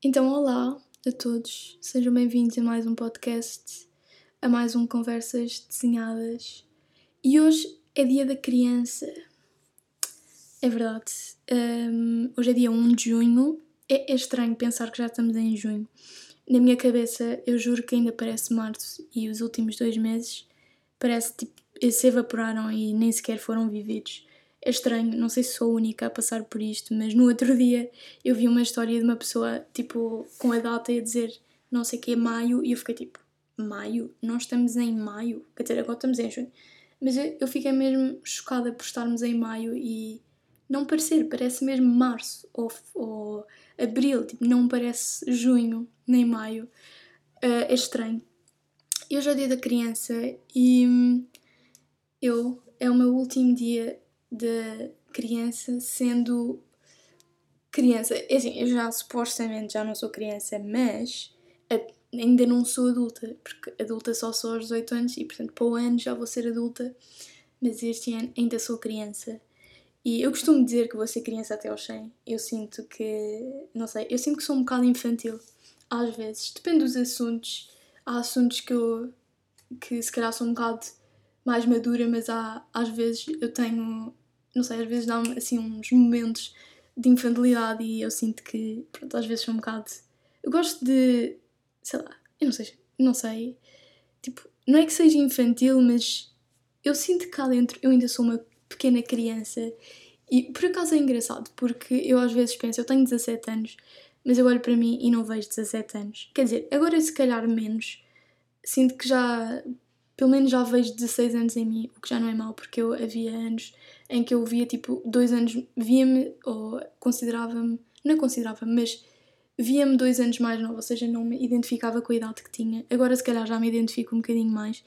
Então, olá a todos, sejam bem-vindos a mais um podcast, a mais um Conversas Desenhadas. E hoje é Dia da Criança. É verdade, um, hoje é dia 1 de junho. É, é estranho pensar que já estamos em junho. Na minha cabeça, eu juro que ainda parece março e os últimos dois meses parece tipo se evaporaram e nem sequer foram vividos. É estranho, não sei se sou a única a passar por isto, mas no outro dia eu vi uma história de uma pessoa, tipo, com a data a dizer não sei o que é maio, e eu fiquei tipo, maio? Nós estamos em maio? Quer dizer, agora estamos em junho. Mas eu, eu fiquei mesmo chocada por estarmos em maio e não parecer, parece mesmo março ou, ou abril, tipo, não parece junho nem maio. Uh, é estranho. E é o dia da criança e eu, é o meu último dia da criança sendo criança. É assim, eu já supostamente já não sou criança, mas ainda não sou adulta, porque adulta só sou aos 18 anos e portanto para o ano já vou ser adulta, mas este ano ainda sou criança. E eu costumo dizer que vou ser criança até aos 100. Eu sinto que, não sei, eu sinto que sou um bocado infantil, às vezes. Depende dos assuntos. Há assuntos que eu, que se calhar sou um bocado mais madura, mas há, às vezes eu tenho, não sei, às vezes dá-me assim uns momentos de infantilidade e eu sinto que, pronto, às vezes sou um bocado. Eu gosto de, sei lá, eu não sei, não sei, tipo, não é que seja infantil, mas eu sinto que cá dentro eu ainda sou uma pequena criança e por acaso é engraçado, porque eu às vezes penso, eu tenho 17 anos, mas eu olho para mim e não vejo 17 anos. Quer dizer, agora se calhar menos, sinto que já pelo menos já vejo 16 anos em mim, o que já não é mau, porque eu havia anos em que eu via, tipo, dois anos, via-me, ou considerava-me, não considerava-me, mas via-me dois anos mais nova, ou seja, não me identificava com a idade que tinha. Agora, se calhar, já me identifico um bocadinho mais.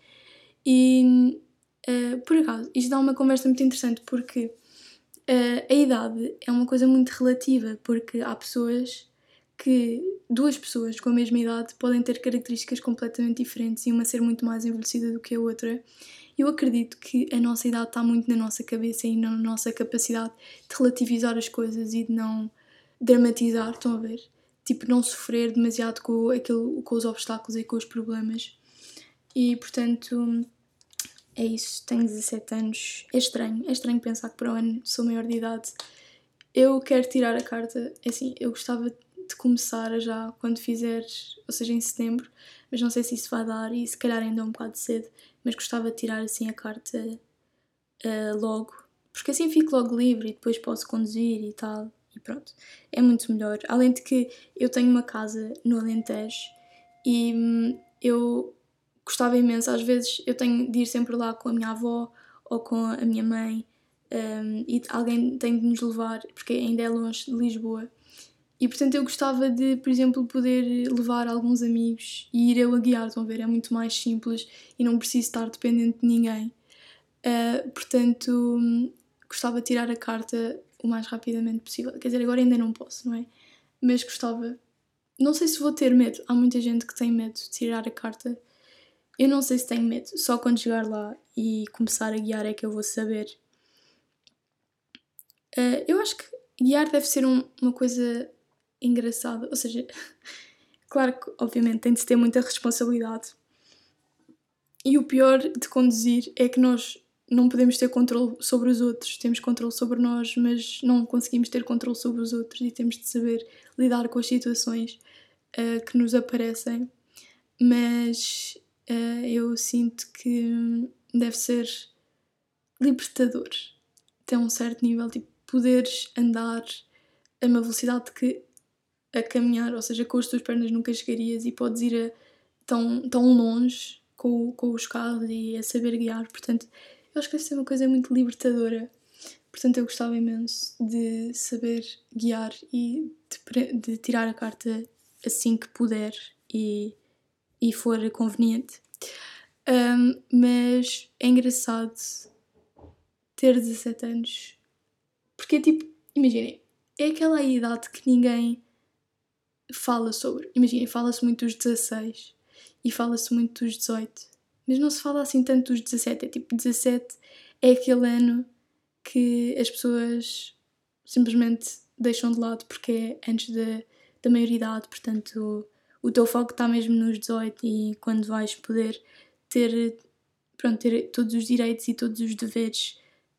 E, uh, por acaso, isto dá uma conversa muito interessante, porque uh, a idade é uma coisa muito relativa, porque há pessoas que duas pessoas com a mesma idade podem ter características completamente diferentes e uma ser muito mais envelhecida do que a outra. Eu acredito que a nossa idade está muito na nossa cabeça e na nossa capacidade de relativizar as coisas e de não dramatizar, estão a ver? Tipo, não sofrer demasiado com, aquilo, com os obstáculos e com os problemas. E portanto, é isso. Tenho 17 anos. É estranho, é estranho pensar que para o ano sou maior de idade. Eu quero tirar a carta, é assim, eu gostava de começar já quando fizeres, ou seja, em setembro, mas não sei se isso vai dar e se calhar ainda é um bocado cedo, mas gostava de tirar assim a carta uh, logo, porque assim fico logo livre e depois posso conduzir e tal, e pronto, é muito melhor. Além de que eu tenho uma casa no Alentejo e hum, eu gostava imenso, às vezes eu tenho de ir sempre lá com a minha avó ou com a minha mãe um, e alguém tem de nos levar, porque ainda é longe de Lisboa. E portanto eu gostava de, por exemplo, poder levar alguns amigos e ir eu a guiar, estão a ver? É muito mais simples e não preciso estar dependente de ninguém. Uh, portanto, gostava de tirar a carta o mais rapidamente possível. Quer dizer, agora ainda não posso, não é? Mas gostava. Não sei se vou ter medo. Há muita gente que tem medo de tirar a carta. Eu não sei se tenho medo. Só quando chegar lá e começar a guiar é que eu vou saber. Uh, eu acho que guiar deve ser um, uma coisa engraçado. Ou seja, claro que, obviamente, tem de ter muita responsabilidade. E o pior de conduzir é que nós não podemos ter controle sobre os outros, temos controle sobre nós, mas não conseguimos ter controle sobre os outros e temos de saber lidar com as situações uh, que nos aparecem. Mas uh, eu sinto que deve ser libertador até um certo nível, tipo, poderes andar a uma velocidade que a caminhar, ou seja, com as tuas pernas nunca chegarias e podes ir a, tão, tão longe com, com os carros e a saber guiar. Portanto, eu acho que deve ser uma coisa muito libertadora. Portanto, eu gostava imenso de saber guiar e de, de tirar a carta assim que puder e, e for conveniente. Um, mas é engraçado ter 17 anos porque, tipo, imaginem, é aquela idade que ninguém fala sobre. Imaginem, fala-se muito dos 16 e fala-se muito dos 18, mas não se fala assim tanto dos 17. É tipo, 17 é aquele ano que as pessoas simplesmente deixam de lado porque é antes de, da maioridade, portanto o teu foco está mesmo nos 18 e quando vais poder ter, pronto, ter todos os direitos e todos os deveres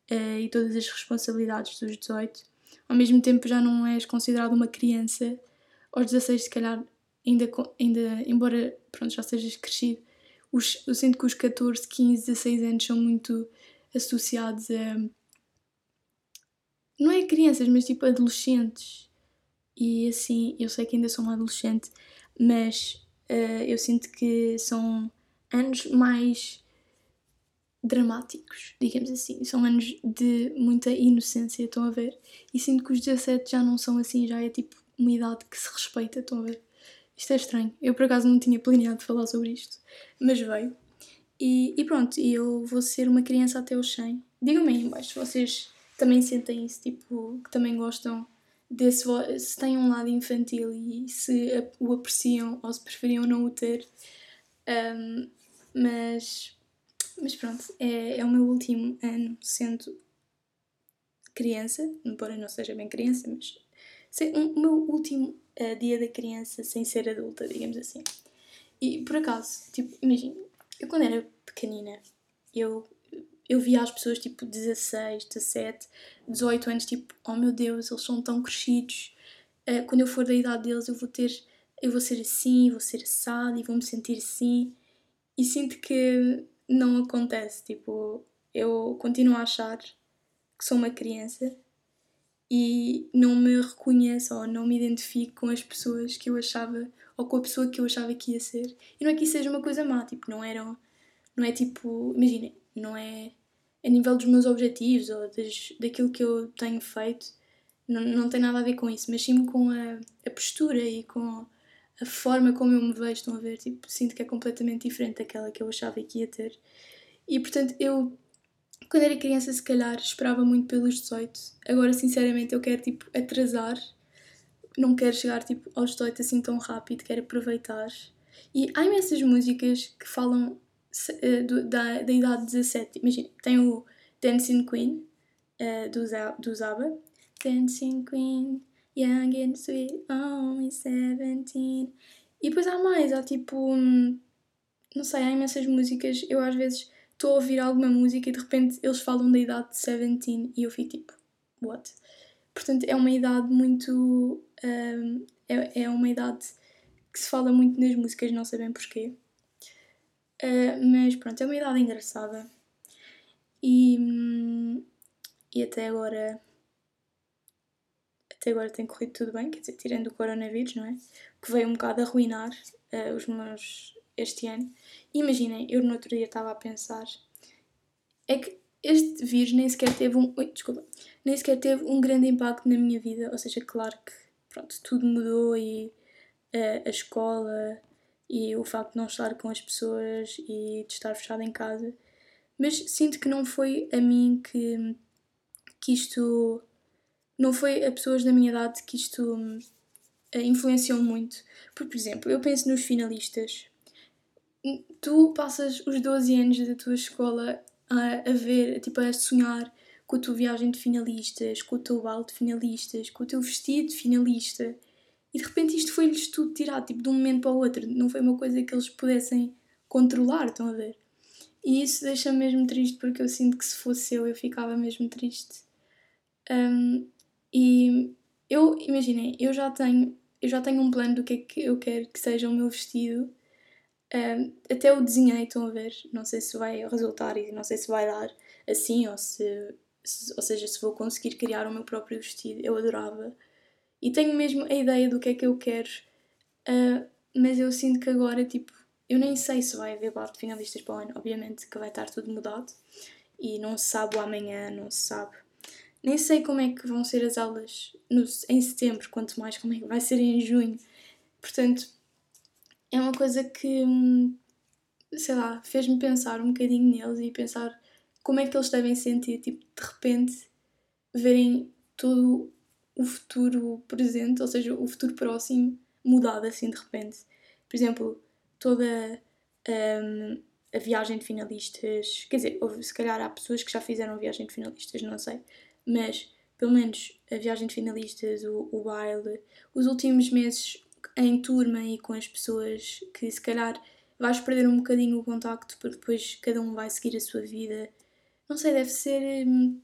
uh, e todas as responsabilidades dos 18. Ao mesmo tempo já não és considerado uma criança, aos 16 se calhar ainda, ainda embora pronto, já sejas crescido, os, eu sinto que os 14, 15, 16 anos são muito associados a. Não é crianças, mas tipo adolescentes. E assim, eu sei que ainda sou uma adolescente, mas uh, eu sinto que são anos mais dramáticos, digamos assim. São anos de muita inocência, estão a ver? E sinto que os 17 já não são assim, já é tipo uma idade que se respeita, estão a ver? Isto é estranho. Eu por acaso não tinha planeado falar sobre isto, mas veio. E, e pronto, eu vou ser uma criança até os 100. Digam-me aí embaixo vocês também sentem isso, tipo, que também gostam desse. se têm um lado infantil e se o apreciam ou se preferiam não o ter. Um, mas, mas pronto, é, é o meu último ano sendo criança, embora não seja bem criança, mas o meu último uh, dia da criança sem ser adulta, digamos assim. E por acaso, tipo, imagina, eu quando era pequenina, eu, eu via as pessoas tipo 16, 17, 18 anos, tipo, oh meu Deus, eles são tão crescidos. Uh, quando eu for da idade deles, eu vou ter, eu vou ser assim, vou ser assado e vou me sentir assim. E sinto que não acontece, tipo, eu continuo a achar que sou uma criança e não me reconheço ou não me identifico com as pessoas que eu achava ou com a pessoa que eu achava que ia ser. E não é que isso seja uma coisa má, tipo, não eram. Não é tipo. Imaginem, não é a nível dos meus objetivos ou daquilo que eu tenho feito, não, não tem nada a ver com isso, mas sim com a, a postura e com a forma como eu me vejo. Estão a ver? Tipo, sinto que é completamente diferente daquela que eu achava que ia ter. E portanto, eu quando era criança, se calhar, esperava muito pelos 18. Agora, sinceramente, eu quero, tipo, atrasar. Não quero chegar, tipo, aos 18 assim tão rápido. Quero aproveitar. E há imensas músicas que falam uh, do, da, da idade de 17. Imagina, tem o Dancing Queen, uh, do, do Zaba. Dancing Queen, young and sweet, only 17. E depois há mais, há tipo... Hum, não sei, há imensas músicas. Eu às vezes estou a ouvir alguma música e de repente eles falam da idade de 17 e eu fico tipo, what? Portanto, é uma idade muito. Um, é, é uma idade que se fala muito nas músicas, não sei bem porquê. Uh, mas pronto, é uma idade engraçada. E, hum, e até agora. Até agora tem corrido tudo bem, quer dizer, tirando o coronavírus, não é? Que veio um bocado arruinar uh, os meus este ano. Imaginem, eu no outro dia estava a pensar, é que este vírus nem sequer teve um. Ui, desculpa. Nem sequer teve um grande impacto na minha vida. Ou seja, claro que pronto, tudo mudou e uh, a escola e o facto de não estar com as pessoas e de estar fechado em casa. Mas sinto que não foi a mim que, que isto. Não foi a pessoas da minha idade que isto uh, influenciou muito. Porque, por exemplo, eu penso nos finalistas tu passas os 12 anos da tua escola a, a ver, tipo, a sonhar com a tua viagem de finalistas, com o teu balde de finalistas, com o teu vestido de finalista. E de repente isto foi-lhes tudo tirado, tipo, de um momento para o outro. Não foi uma coisa que eles pudessem controlar, estão a ver? E isso deixa-me mesmo triste porque eu sinto que se fosse eu, eu ficava mesmo triste. Um, e eu, imaginem, eu já tenho, eu já tenho um plano do que é que eu quero que seja o meu vestido um, até o desenhei, estão a ver? Não sei se vai resultar e não sei se vai dar assim ou se, se, ou seja, se vou conseguir criar o meu próprio vestido. Eu adorava. E tenho mesmo a ideia do que é que eu quero, uh, mas eu sinto que agora, tipo, eu nem sei se vai haver bar de finalistas para o ano. Obviamente que vai estar tudo mudado e não se sabe o amanhã, não se sabe. Nem sei como é que vão ser as aulas no, em setembro, quanto mais como é que vai ser em junho. Portanto, é uma coisa que, hum, sei lá, fez-me pensar um bocadinho neles e pensar como é que eles devem sentir, tipo, de repente verem todo o futuro presente, ou seja, o futuro próximo mudado assim de repente. Por exemplo, toda um, a viagem de finalistas, quer dizer, houve, se calhar há pessoas que já fizeram a viagem de finalistas, não sei, mas pelo menos a viagem de finalistas, o, o baile, os últimos meses em turma e com as pessoas que se calhar vais perder um bocadinho o contacto porque depois cada um vai seguir a sua vida. Não sei, deve ser. Hum,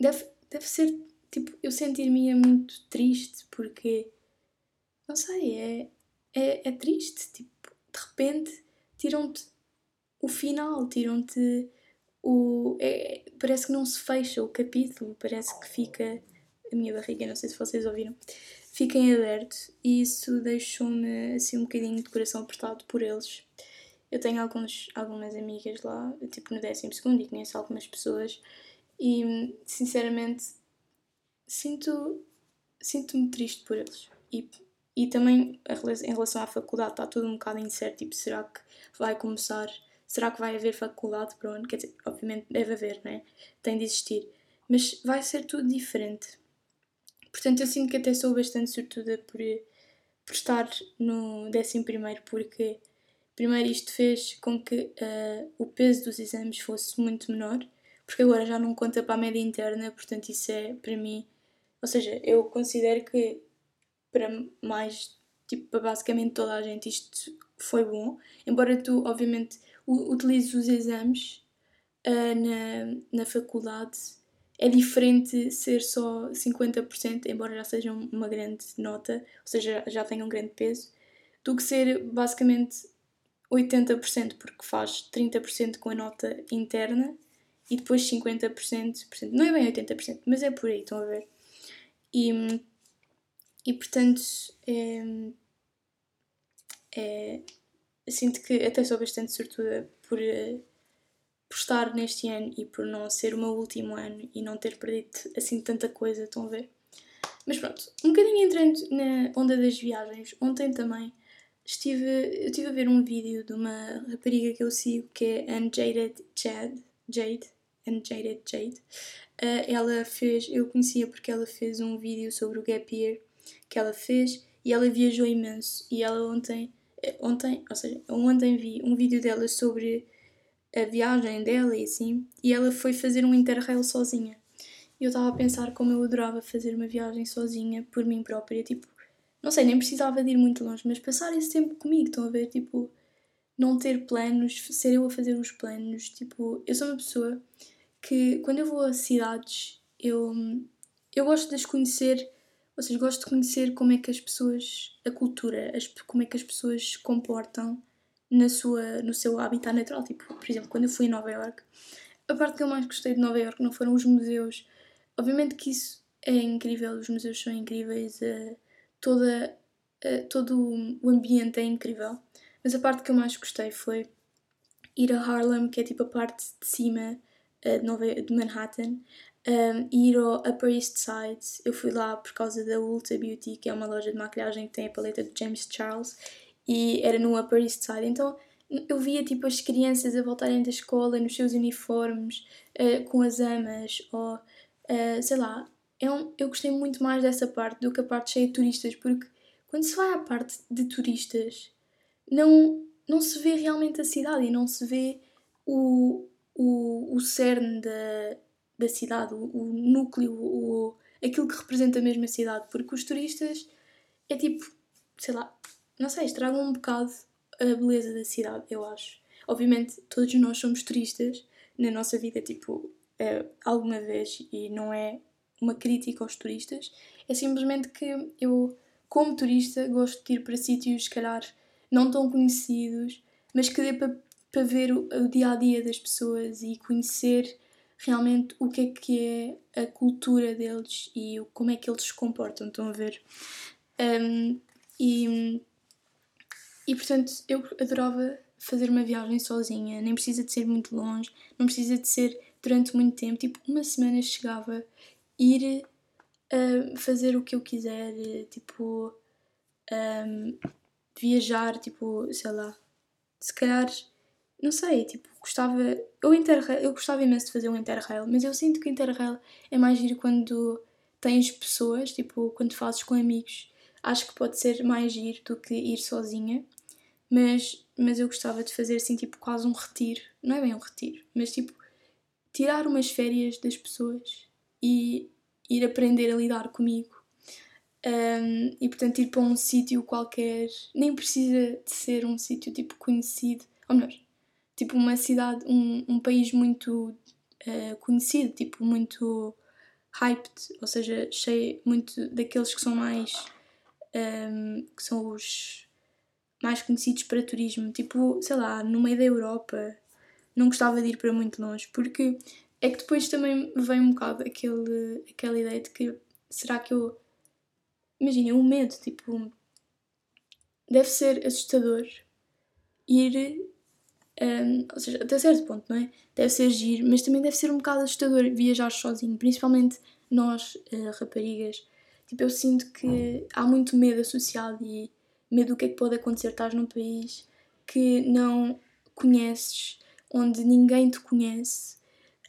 deve, deve ser. Tipo, eu sentir-me muito triste porque. Não sei, é, é, é triste. Tipo, de repente tiram-te o final, tiram-te o. É, parece que não se fecha o capítulo, parece que fica. A minha barriga, não sei se vocês ouviram, fica em aberto e isso deixou-me assim um bocadinho de coração apertado por eles. Eu tenho alguns, algumas amigas lá, tipo no 12 e conheço algumas pessoas e sinceramente sinto sinto-me triste por eles. E, e também em relação à faculdade está tudo um bocado incerto, tipo, será que vai começar Será que vai haver faculdade para onde? Quer dizer, obviamente deve haver, né? Tem de existir. Mas vai ser tudo diferente. Portanto, eu sinto que até sou bastante sortuda por, por estar no 11 porque primeiro isto fez com que uh, o peso dos exames fosse muito menor, porque agora já não conta para a média interna, portanto isso é para mim, ou seja, eu considero que para mais, tipo, para basicamente toda a gente isto foi bom, embora tu obviamente utilizo os exames uh, na, na faculdade. É diferente ser só 50%, embora já seja uma grande nota, ou seja, já tenha um grande peso, do que ser basicamente 80%, porque faz 30% com a nota interna e depois 50%, não é bem 80%, mas é por aí, estão a ver? E, e portanto, é, é, sinto que até sou bastante sortuda por, uh, por estar neste ano e por não ser o meu último ano e não ter perdido assim tanta coisa, estão a ver? Mas pronto, um bocadinho entrando na onda das viagens, ontem também estive, eu estive a ver um vídeo de uma rapariga que eu sigo que é Unjaded Jade, Jade, Unjaded Jade. Uh, ela fez, eu conhecia porque ela fez um vídeo sobre o gap year que ela fez e ela viajou imenso e ela ontem ontem, ou seja, ontem vi um vídeo dela sobre a viagem dela e assim, e ela foi fazer um interrail sozinha. E eu estava a pensar como eu adorava fazer uma viagem sozinha por mim própria, tipo, não sei, nem precisava de ir muito longe, mas passar esse tempo comigo, estão a ver, tipo, não ter planos, ser eu a fazer os planos, tipo, eu sou uma pessoa que quando eu vou a cidades, eu, eu gosto de as conhecer ou seja, gosto de conhecer como é que as pessoas, a cultura, as, como é que as pessoas se comportam na sua, no seu habitat natural. Tipo, por exemplo, quando eu fui a Nova York, a parte que eu mais gostei de Nova York não foram os museus. Obviamente que isso é incrível, os museus são incríveis, uh, toda, uh, todo o ambiente é incrível. Mas a parte que eu mais gostei foi ir a Harlem, que é tipo a parte de cima uh, de, Nova, de Manhattan, um, ir ao Upper East Side. Eu fui lá por causa da Ulta Beauty, que é uma loja de maquilhagem que tem a paleta de James Charles, e era no Upper East Side. Então eu via tipo as crianças a voltarem da escola nos seus uniformes, uh, com as amas, ou uh, sei lá. É eu gostei muito mais dessa parte do que a parte cheia de turistas, porque quando se vai à parte de turistas, não, não se vê realmente a cidade e não se vê o, o, o cerne da, da cidade, o, o núcleo, o, aquilo que representa mesmo a cidade, porque os turistas é tipo, sei lá, não sei, estragam um bocado a beleza da cidade, eu acho. Obviamente, todos nós somos turistas na nossa vida, tipo, é, alguma vez, e não é uma crítica aos turistas, é simplesmente que eu, como turista, gosto de ir para sítios, se calhar, não tão conhecidos, mas que dê para, ver o, o dia a dia das pessoas e conhecer realmente o que é que é a cultura deles e como é que eles se comportam, estão a ver? Um, e, e portanto eu adorava fazer uma viagem sozinha, nem precisa de ser muito longe, não precisa de ser durante muito tempo, tipo uma semana chegava ir uh, fazer o que eu quiser, tipo um, viajar, tipo, sei lá, se calhar não sei, tipo, gostava. Eu, interrail, eu gostava imenso de fazer um Interrail, mas eu sinto que o Interrail é mais giro quando tens pessoas, tipo, quando fazes com amigos. Acho que pode ser mais giro do que ir sozinha, mas, mas eu gostava de fazer assim, tipo, quase um retiro. Não é bem um retiro, mas tipo, tirar umas férias das pessoas e, ir aprender a lidar comigo. Um, e portanto ir para um sítio qualquer, nem precisa de ser um sítio tipo conhecido, ou melhor, tipo uma cidade, um, um país muito uh, conhecido, tipo muito hyped, ou seja, cheio muito daqueles que são mais um, que são os mais conhecidos para turismo, tipo, sei lá, no meio da Europa, não gostava de ir para muito longe, porque é que depois também vem um bocado aquele, aquela ideia de que será que eu. Imagina, o medo, tipo. Deve ser assustador ir. Um, ou seja, até certo ponto, não é? Deve ser giro, mas também deve ser um bocado assustador viajar sozinho, principalmente nós, uh, raparigas. Tipo, eu sinto que há muito medo associado e medo do que é que pode acontecer. Estás num país que não conheces, onde ninguém te conhece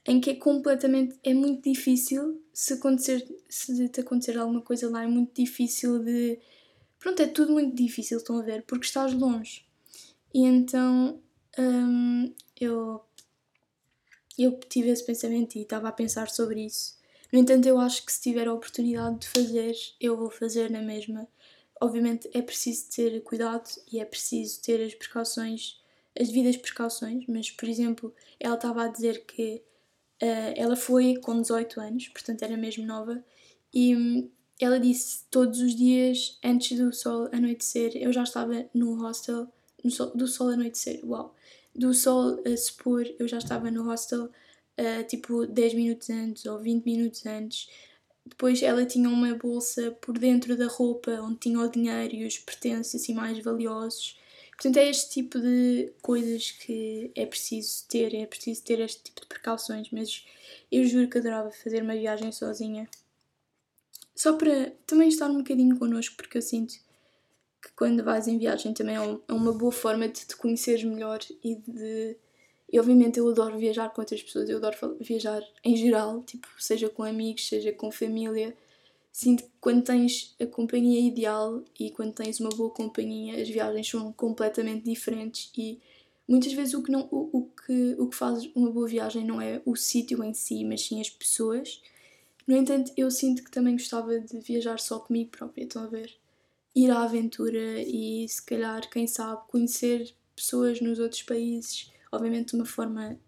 em que é completamente, é muito difícil, se acontecer, se te acontecer alguma coisa lá, é muito difícil de, pronto, é tudo muito difícil, estão a ver, porque estás longe. E então, hum, eu, eu tive esse pensamento e estava a pensar sobre isso. No entanto, eu acho que se tiver a oportunidade de fazer, eu vou fazer na mesma. Obviamente é preciso ter cuidado e é preciso ter as precauções, as devidas precauções, mas por exemplo, ela estava a dizer que Uh, ela foi com 18 anos, portanto era mesmo nova, e um, ela disse todos os dias antes do sol anoitecer, eu já estava no hostel, no sol, do sol anoitecer, uau, do sol uh, se pôr, eu já estava no hostel uh, tipo 10 minutos antes ou 20 minutos antes. Depois ela tinha uma bolsa por dentro da roupa onde tinha o dinheiro e os pertences assim mais valiosos Portanto, é este tipo de coisas que é preciso ter, é preciso ter este tipo de precauções, mas eu juro que adorava fazer uma viagem sozinha. Só para também estar um bocadinho connosco, porque eu sinto que quando vais em viagem também é, é uma boa forma de te conheceres melhor e de. E obviamente eu adoro viajar com outras pessoas, eu adoro viajar em geral, tipo, seja com amigos, seja com família sinto que quando tens a companhia ideal e quando tens uma boa companhia, as viagens são completamente diferentes e muitas vezes o que, não, o, o que, o que faz uma boa viagem não é o sítio em si, mas sim as pessoas. No entanto, eu sinto que também gostava de viajar só comigo própria, estão a ver? Ir à aventura e se calhar, quem sabe, conhecer pessoas nos outros países, obviamente de uma forma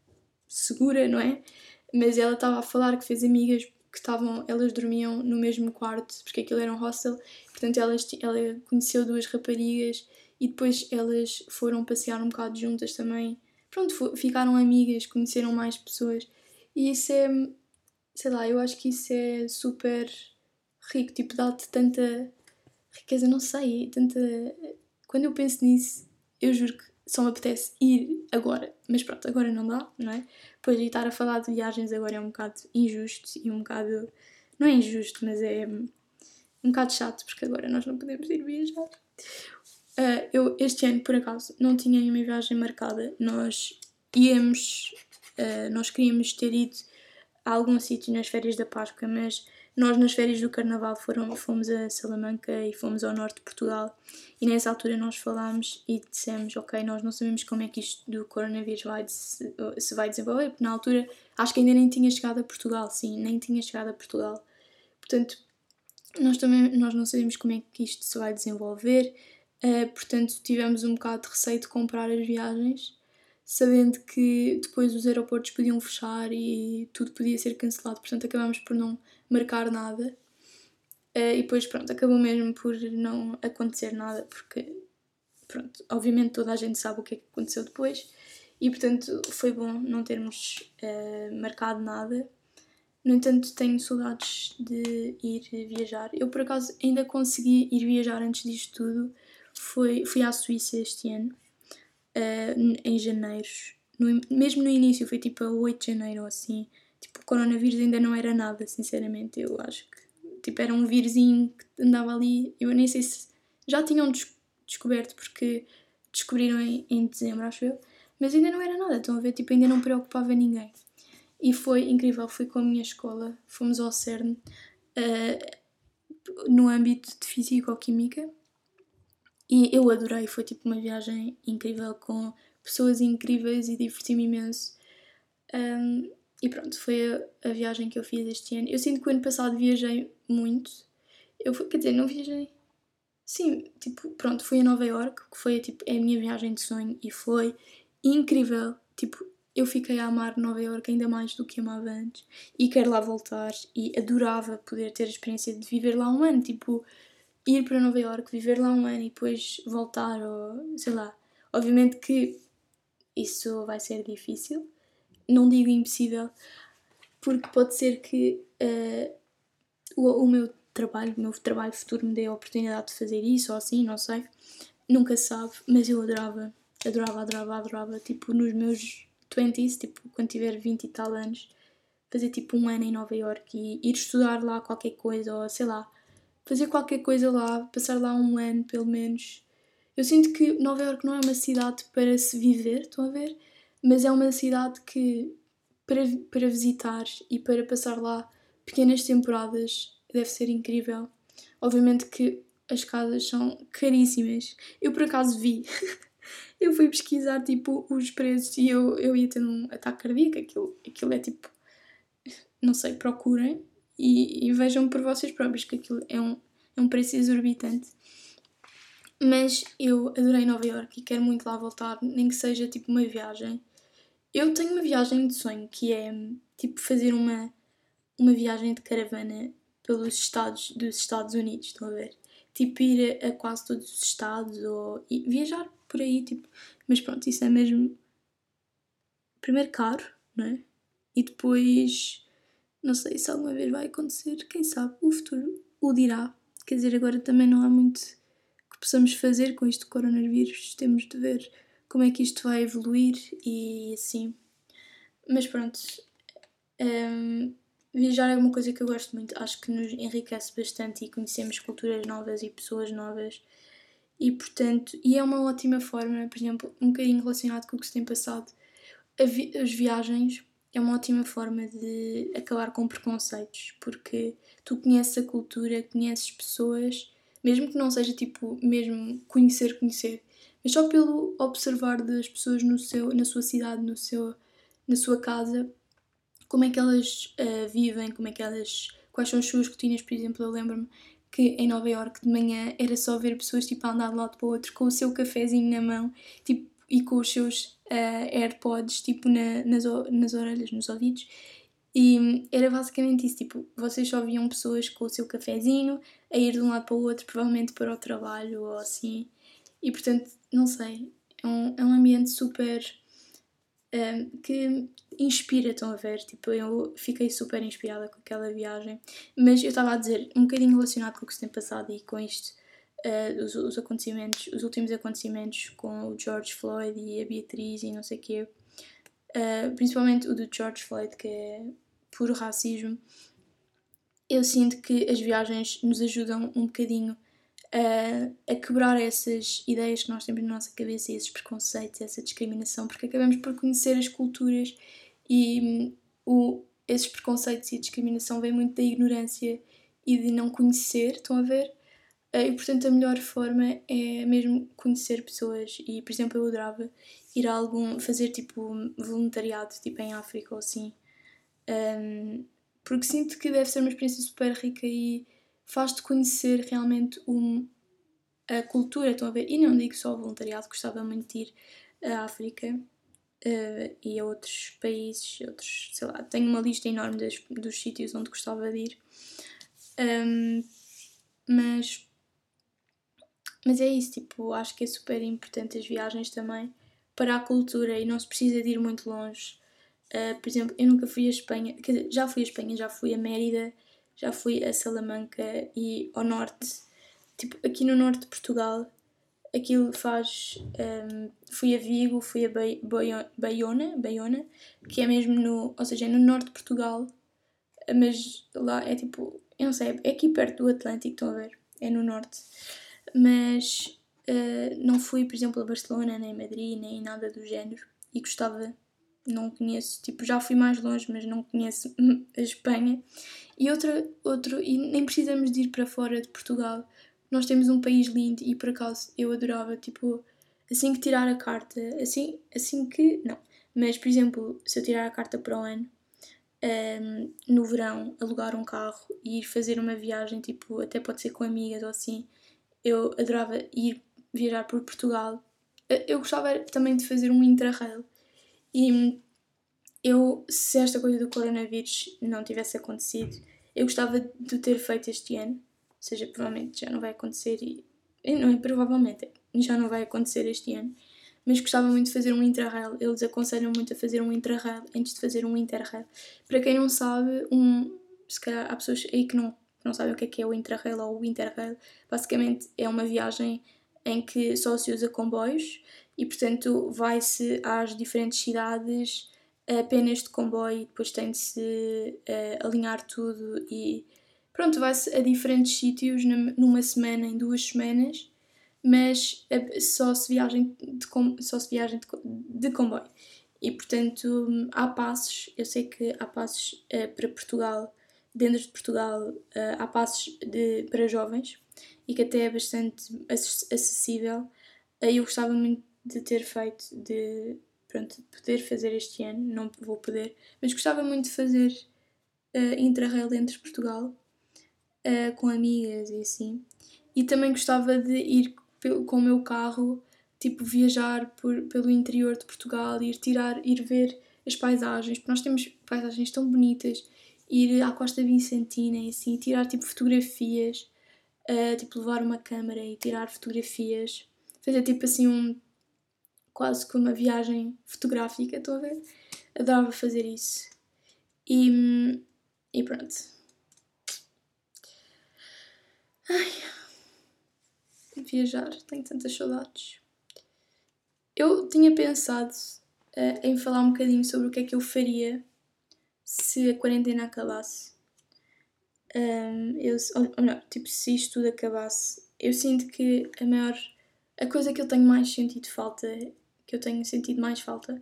segura, não é? Mas ela estava a falar que fez amigas que estavam, elas dormiam no mesmo quarto, porque aquilo era um hostel, portanto elas, ela conheceu duas raparigas e depois elas foram passear um bocado juntas também. Pronto, ficaram amigas, conheceram mais pessoas e isso é, sei lá, eu acho que isso é super rico, tipo, dá-te tanta riqueza, não sei, tanta. Quando eu penso nisso, eu juro que só me apetece ir agora, mas pronto, agora não dá, não é? Pois e estar a falar de viagens agora é um bocado injusto e um bocado. Não é injusto, mas é um bocado chato porque agora nós não podemos ir viajar. Uh, eu este ano, por acaso, não tinha nenhuma viagem marcada. Nós íamos, uh, nós queríamos ter ido a algum sítio nas férias da Páscoa, mas nós, nas férias do Carnaval, foram, fomos a Salamanca e fomos ao norte de Portugal. E nessa altura nós falámos e dissemos: Ok, nós não sabemos como é que isto do coronavírus vai, se, se vai desenvolver, porque na altura acho que ainda nem tinha chegado a Portugal, sim, nem tinha chegado a Portugal. Portanto, nós também nós não sabemos como é que isto se vai desenvolver, uh, portanto, tivemos um bocado de receio de comprar as viagens sabendo que depois os aeroportos podiam fechar e tudo podia ser cancelado, portanto acabamos por não marcar nada. Uh, e depois, pronto, acabou mesmo por não acontecer nada, porque, pronto, obviamente toda a gente sabe o que é que aconteceu depois, e portanto foi bom não termos uh, marcado nada. No entanto, tenho saudades de ir viajar. Eu, por acaso, ainda consegui ir viajar antes disto tudo. Foi, fui à Suíça este ano uh, em janeiro. No, mesmo no início, foi tipo a 8 de janeiro ou assim. Tipo, o coronavírus ainda não era nada, sinceramente. Eu acho que tipo, era um vírusinho que andava ali. Eu nem sei se já tinham des descoberto, porque descobriram em, em dezembro, acho eu. Mas ainda não era nada, estão a ver? Tipo, ainda não preocupava ninguém. E foi incrível, fui com a minha escola, fomos ao CERN uh, no âmbito de Físico-Química e eu adorei, foi tipo uma viagem incrível com pessoas incríveis e diverti-me imenso. Um, e pronto, foi a, a, viagem que eu fiz este ano. Eu sinto que o ano passado viajei muito. Eu fui, quer dizer, não viajei. Sim, tipo, pronto, fui a Nova York, que foi tipo, é a minha viagem de sonho e foi incrível. Tipo, eu fiquei a amar Nova York ainda mais do que amava antes e quero lá voltar e adorava poder ter a experiência de viver lá um ano, tipo, ir para Nova York, viver lá um ano e depois voltar, ou sei lá. Obviamente que isso vai ser difícil, não digo impossível, porque pode ser que uh, o, o meu trabalho, o meu trabalho futuro me dê a oportunidade de fazer isso ou assim, não sei. Nunca se sabe, mas eu adorava, adorava, adorava, adorava, tipo, nos meus 20s, tipo, quando tiver 20 e tal anos, fazer tipo um ano em Nova York e ir estudar lá qualquer coisa, ou sei lá, fazer qualquer coisa lá, passar lá um ano pelo menos. Eu sinto que Nova York não é uma cidade para se viver, estão a ver? Mas é uma cidade que para, para visitar e para passar lá pequenas temporadas deve ser incrível. Obviamente que as casas são caríssimas. Eu por acaso vi eu fui pesquisar tipo os preços e eu, eu ia ter um ataque cardíaco, aquilo, aquilo é tipo, não sei, procurem e, e vejam por vocês próprios que aquilo é um, é um preço exorbitante. Mas eu adorei Nova York e quero muito lá voltar, nem que seja tipo uma viagem. Eu tenho uma viagem de sonho que é tipo fazer uma, uma viagem de caravana pelos estados dos Estados Unidos, estão a ver? Tipo ir a, a quase todos os estados ou viajar por aí, tipo. Mas pronto, isso é mesmo. Primeiro caro, não é? E depois. Não sei se alguma vez vai acontecer, quem sabe, o futuro o dirá. Quer dizer, agora também não há muito que possamos fazer com isto coronavírus, temos de ver como é que isto vai evoluir e assim. Mas pronto, um, viajar é uma coisa que eu gosto muito, acho que nos enriquece bastante e conhecemos culturas novas e pessoas novas. E portanto, e é uma ótima forma, por exemplo, um bocadinho relacionado com o que se tem passado, vi as viagens é uma ótima forma de acabar com preconceitos, porque tu conheces a cultura, conheces pessoas, mesmo que não seja tipo, mesmo conhecer, conhecer, mas só pelo observar das pessoas no seu, na sua cidade, no seu, na sua casa, como é que elas uh, vivem, como é que elas, quais são as suas rotinas, por exemplo, eu lembro-me que em Nova York de manhã era só ver pessoas tipo a andar de lado para o outro com o seu cafezinho na mão tipo, e com os seus uh, AirPods tipo na, nas, nas orelhas, nos ouvidos. E era basicamente isso, tipo, vocês só viam pessoas com o seu cafezinho a ir de um lado para o outro, provavelmente para o trabalho ou assim. E portanto, não sei, é um, é um ambiente super um, que inspira, estão a ver? Tipo, eu fiquei super inspirada com aquela viagem. Mas eu estava a dizer, um bocadinho relacionado com o que se tem passado e com isto, uh, os, os, acontecimentos, os últimos acontecimentos com o George Floyd e a Beatriz e não sei o quê. Uh, principalmente o do George Floyd, que é puro racismo. Eu sinto que as viagens nos ajudam um bocadinho a, quebrar essas ideias que nós temos na nossa cabeça, esses preconceitos, essa discriminação, porque acabamos por conhecer as culturas e hum, o, esses preconceitos e a discriminação vêm muito da ignorância e de não conhecer, estão a ver? Eh, e portanto a melhor forma é mesmo conhecer pessoas e, por exemplo, eu adorava ir a algum, fazer tipo voluntariado, tipo em África ou assim. Um, porque sinto que deve ser uma experiência super rica e faz-te conhecer realmente um, a cultura, estão a ver? E não digo só o voluntariado, gostava muito de ir à África uh, e a outros países, outros, sei lá, tenho uma lista enorme das, dos sítios onde gostava de ir. Um, mas, mas é isso, tipo, acho que é super importante as viagens também para a cultura e não se precisa de ir muito longe. Uh, por exemplo, eu nunca fui à Espanha, dizer, já fui à Espanha, já fui a Mérida, já fui a Salamanca e ao norte, tipo aqui no norte de Portugal, aquilo faz. Um, fui a Vigo, fui a Baiona, Baiona, que é mesmo no. ou seja, é no norte de Portugal, mas lá é tipo. eu não sei, é aqui perto do Atlântico, estão a ver? É no norte. Mas uh, não fui, por exemplo, a Barcelona, nem Madrid, nem nada do género, e gostava não conheço, tipo, já fui mais longe, mas não conheço a Espanha. E outra, outro, e nem precisamos de ir para fora de Portugal. Nós temos um país lindo e por acaso eu adorava, tipo, assim que tirar a carta, assim, assim que, não, mas por exemplo, se eu tirar a carta para o ano, um, no verão alugar um carro e ir fazer uma viagem, tipo, até pode ser com amigas ou assim. Eu adorava ir viajar por Portugal. Eu gostava também de fazer um interrail. E eu, se esta coisa do coronavírus não tivesse acontecido, eu gostava de ter feito este ano. Ou seja, provavelmente já não vai acontecer e. Não é provavelmente, já não vai acontecer este ano mas gostava muito de fazer um interrail. Eles aconselham muito a fazer um interrail antes de fazer um interrail. Para quem não sabe, um, se calhar há pessoas aí que não, não sabem o que é que é o interrail ou o interrail. Basicamente é uma viagem em que só se usa comboios e, portanto, vai-se às diferentes cidades apenas de comboio depois tem de se uh, alinhar tudo e pronto, vai-se a diferentes sítios numa semana, em duas semanas mas é, só se viagem de, só se viagem de, de comboio. E portanto há passos, eu sei que há passos uh, para Portugal, dentro de Portugal, uh, há passos de, para jovens e que até é bastante acessível. Uh, eu gostava muito de ter feito, de pronto, de poder fazer este ano, não vou poder, mas gostava muito de fazer uh, Intrarail dentro de Portugal com amigas e assim. E também gostava de ir com o meu carro, tipo, viajar por, pelo interior de Portugal, ir tirar, ir ver as paisagens, porque nós temos paisagens tão bonitas, ir à Costa Vicentina e assim, tirar tipo fotografias, uh, tipo levar uma câmera e tirar fotografias, fazer tipo assim um quase como uma viagem fotográfica, estou a ver? Adorava fazer isso. E, e pronto. Ai viajar, tenho tantas saudades. Eu tinha pensado uh, em falar um bocadinho sobre o que é que eu faria se a quarentena acabasse. Um, eu, ou melhor, tipo, se isto tudo acabasse, eu sinto que a maior. A coisa que eu tenho mais sentido falta, que eu tenho sentido mais falta,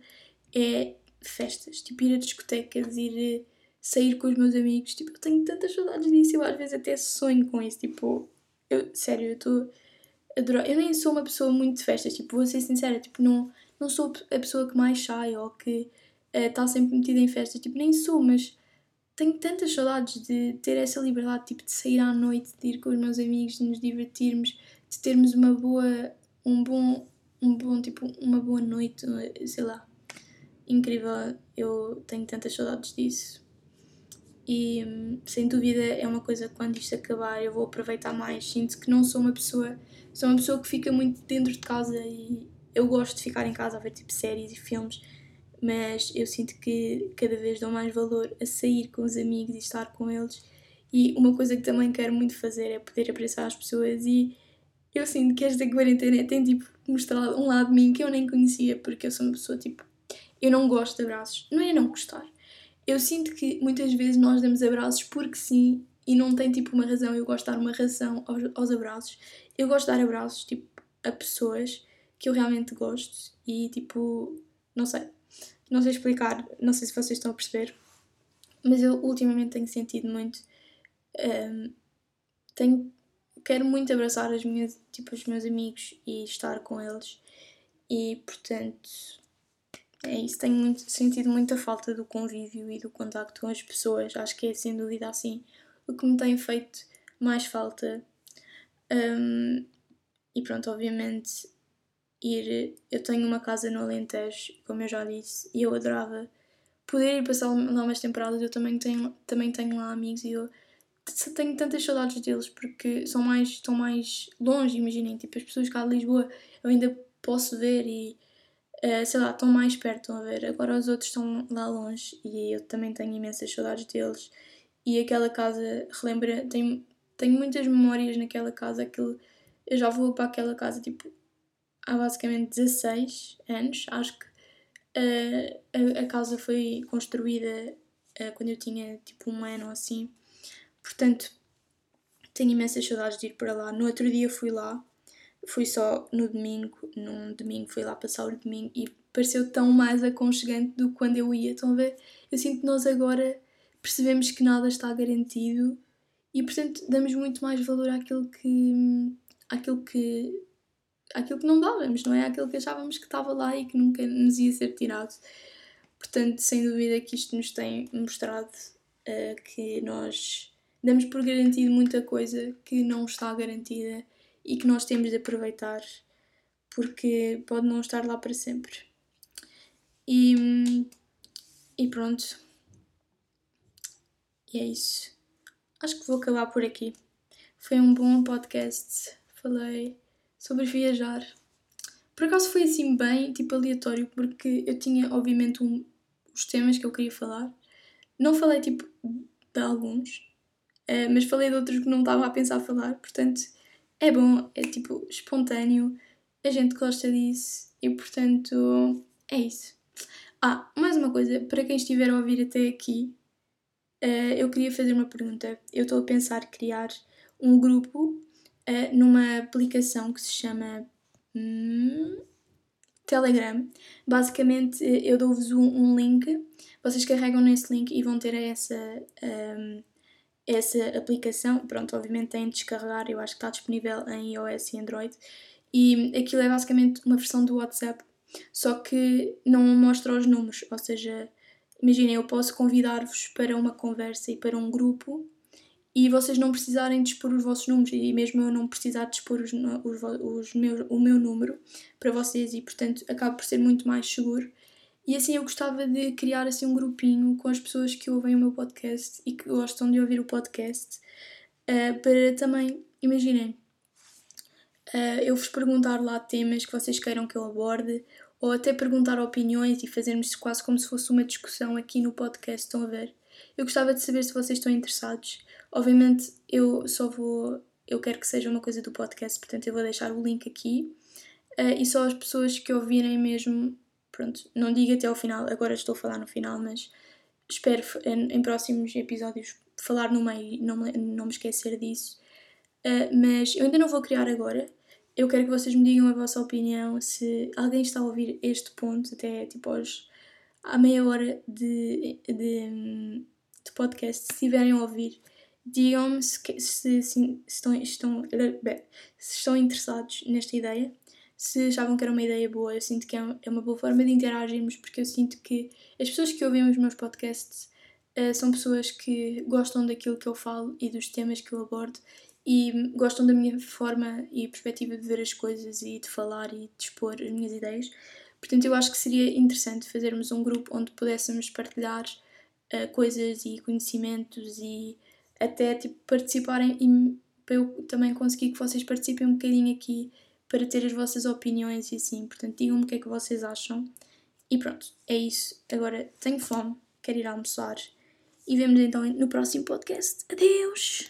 é festas. Tipo, ir a discotecas, ir sair com os meus amigos. Tipo, eu tenho tantas saudades disso. Eu às vezes até sonho com isso. Tipo, eu, sério, eu estou. Eu nem sou uma pessoa muito de festas, tipo, vou ser sincera, tipo, não, não sou a pessoa que mais sai ou que está eh, uh, sempre metida em festas, tipo, nem sou, mas tenho tantas saudades de ter essa liberdade, tipo, de sair à noite, de ir com os meus amigos, de nos divertirmos, de termos uma boa, um bom, um bom, tipo, uma boa noite, sei lá. Incrível, eu tenho tantas saudades disso. E sem dúvida é uma coisa que quando isto acabar eu vou aproveitar mais. Sinto que não sou uma pessoa sou uma pessoa que fica muito dentro de casa e eu gosto de ficar em casa a ver tipo séries e filmes, mas eu sinto que cada vez dou mais valor a sair com os amigos e estar com eles. E uma coisa que também quero muito fazer é poder abraçar as pessoas e eu sinto que esta quarentena tem tipo mostrado um lado de mim que eu nem conhecia, porque eu sou uma pessoa tipo, eu não gosto de abraços. Não é não gostar. Eu sinto que muitas vezes nós damos abraços porque sim e não tem tipo uma razão. Eu gosto de dar uma razão aos, aos abraços eu gosto de dar abraços tipo, a pessoas que eu realmente gosto e tipo, não sei, não sei explicar, não sei se vocês estão a perceber, mas eu ultimamente tenho sentido muito. Um, tenho, quero muito abraçar as minhas, tipo, os meus amigos e estar com eles e portanto é isso, tenho muito, sentido muita falta do convívio e do contacto com as pessoas, acho que é sem dúvida assim o que me tem feito mais falta um, e pronto, obviamente, ir. Eu tenho uma casa no Alentejo, como eu já disse, e eu adorava poder ir passar lá umas temporadas. Eu também tenho, também tenho lá amigos e eu tenho tantas saudades deles porque são mais, estão mais longe. Imaginem, tipo, as pessoas cá de Lisboa eu ainda posso ver e. Uh, sei lá, estão mais perto, estão a ver. Agora os outros estão lá longe e eu também tenho imensas saudades deles. E aquela casa relembra, tem tenho muitas memórias naquela casa. Aquilo, eu já vou para aquela casa tipo há basicamente 16 anos. Acho que uh, a, a, casa foi construída uh, quando eu tinha tipo um ano ou assim. Portanto, tenho imensas saudades de ir para lá. No outro dia fui lá, fui só no domingo. Num domingo fui lá passar o domingo e pareceu tão mais aconchegante do que quando eu ia. Estão a ver? Eu sinto que nós agora percebemos que nada está garantido e portanto damos muito mais valor àquilo que àquilo que àquilo que não dávamos, não é? Àquilo que achávamos que estava lá e que nunca nos ia ser tirado. Portanto, sem dúvida que isto nos tem mostrado uh, que nós damos por garantido muita coisa que não está garantida e que nós temos de aproveitar porque pode não estar lá para sempre. E, e pronto. E é isso. Acho que vou acabar por aqui. Foi um bom podcast. Falei sobre viajar. Por acaso foi assim bem, tipo aleatório, porque eu tinha obviamente um, os temas que eu queria falar. Não falei tipo de alguns, uh, mas falei de outros que não estava a pensar falar, portanto é bom, é tipo espontâneo, a gente gosta disso e portanto é isso. Ah, mais uma coisa, para quem estiver a ouvir até aqui, uh, eu queria fazer uma pergunta. Eu estou a pensar criar um grupo uh, numa aplicação que se chama hum, Telegram. Basicamente, eu dou-vos um, um, link, vocês carregam nesse link e vão ter essa, um, essa aplicação. Pronto, obviamente têm de descarregar, eu acho que está disponível em iOS e Android. E aquilo é basicamente uma versão do WhatsApp, só que não mostra os números, ou seja, imaginem, eu posso convidar-vos para uma conversa e para um grupo e vocês não precisarem dispor os vossos números e mesmo eu não precisar dispor os, os, os meus, o meu número para vocês e portanto acaba por ser muito mais seguro e assim eu gostava de criar assim um grupinho com as pessoas que ouvem o meu podcast e que gostam de ouvir o podcast uh, para também, imaginem, uh, eu vos perguntar lá temas que vocês queiram que eu aborde ou até perguntar opiniões e fazermos quase como se fosse uma discussão aqui no podcast, estão a ver? Eu gostava de saber se vocês estão interessados. Obviamente, eu só vou. Eu quero que seja uma coisa do podcast, portanto, eu vou deixar o link aqui. Uh, e só as pessoas que ouvirem mesmo. Pronto, não digo até ao final, agora estou a falar no final, mas espero em, em próximos episódios falar no meio, não me, não me esquecer disso. Uh, mas eu ainda não vou criar agora. Eu quero que vocês me digam a vossa opinião. Se alguém está a ouvir este ponto, até tipo aos, à meia hora de, de, de podcast, se estiverem a ouvir, digam-me se, se, se, estão, estão, se estão interessados nesta ideia, se achavam que era uma ideia boa. Eu sinto que é, é uma boa forma de interagirmos, porque eu sinto que as pessoas que ouvem os meus podcasts uh, são pessoas que gostam daquilo que eu falo e dos temas que eu abordo e gostam da minha forma e perspectiva de ver as coisas e de falar e de expor as minhas ideias. Portanto, eu acho que seria interessante fazermos um grupo onde pudéssemos partilhar uh, coisas e conhecimentos e até tipo, participarem e para eu também conseguir que vocês participem um bocadinho aqui para ter as vossas opiniões e assim. Portanto, digam-me o que é que vocês acham. E pronto, é isso. Agora tenho fome, quero ir almoçar. E vemos então no próximo podcast. Adeus!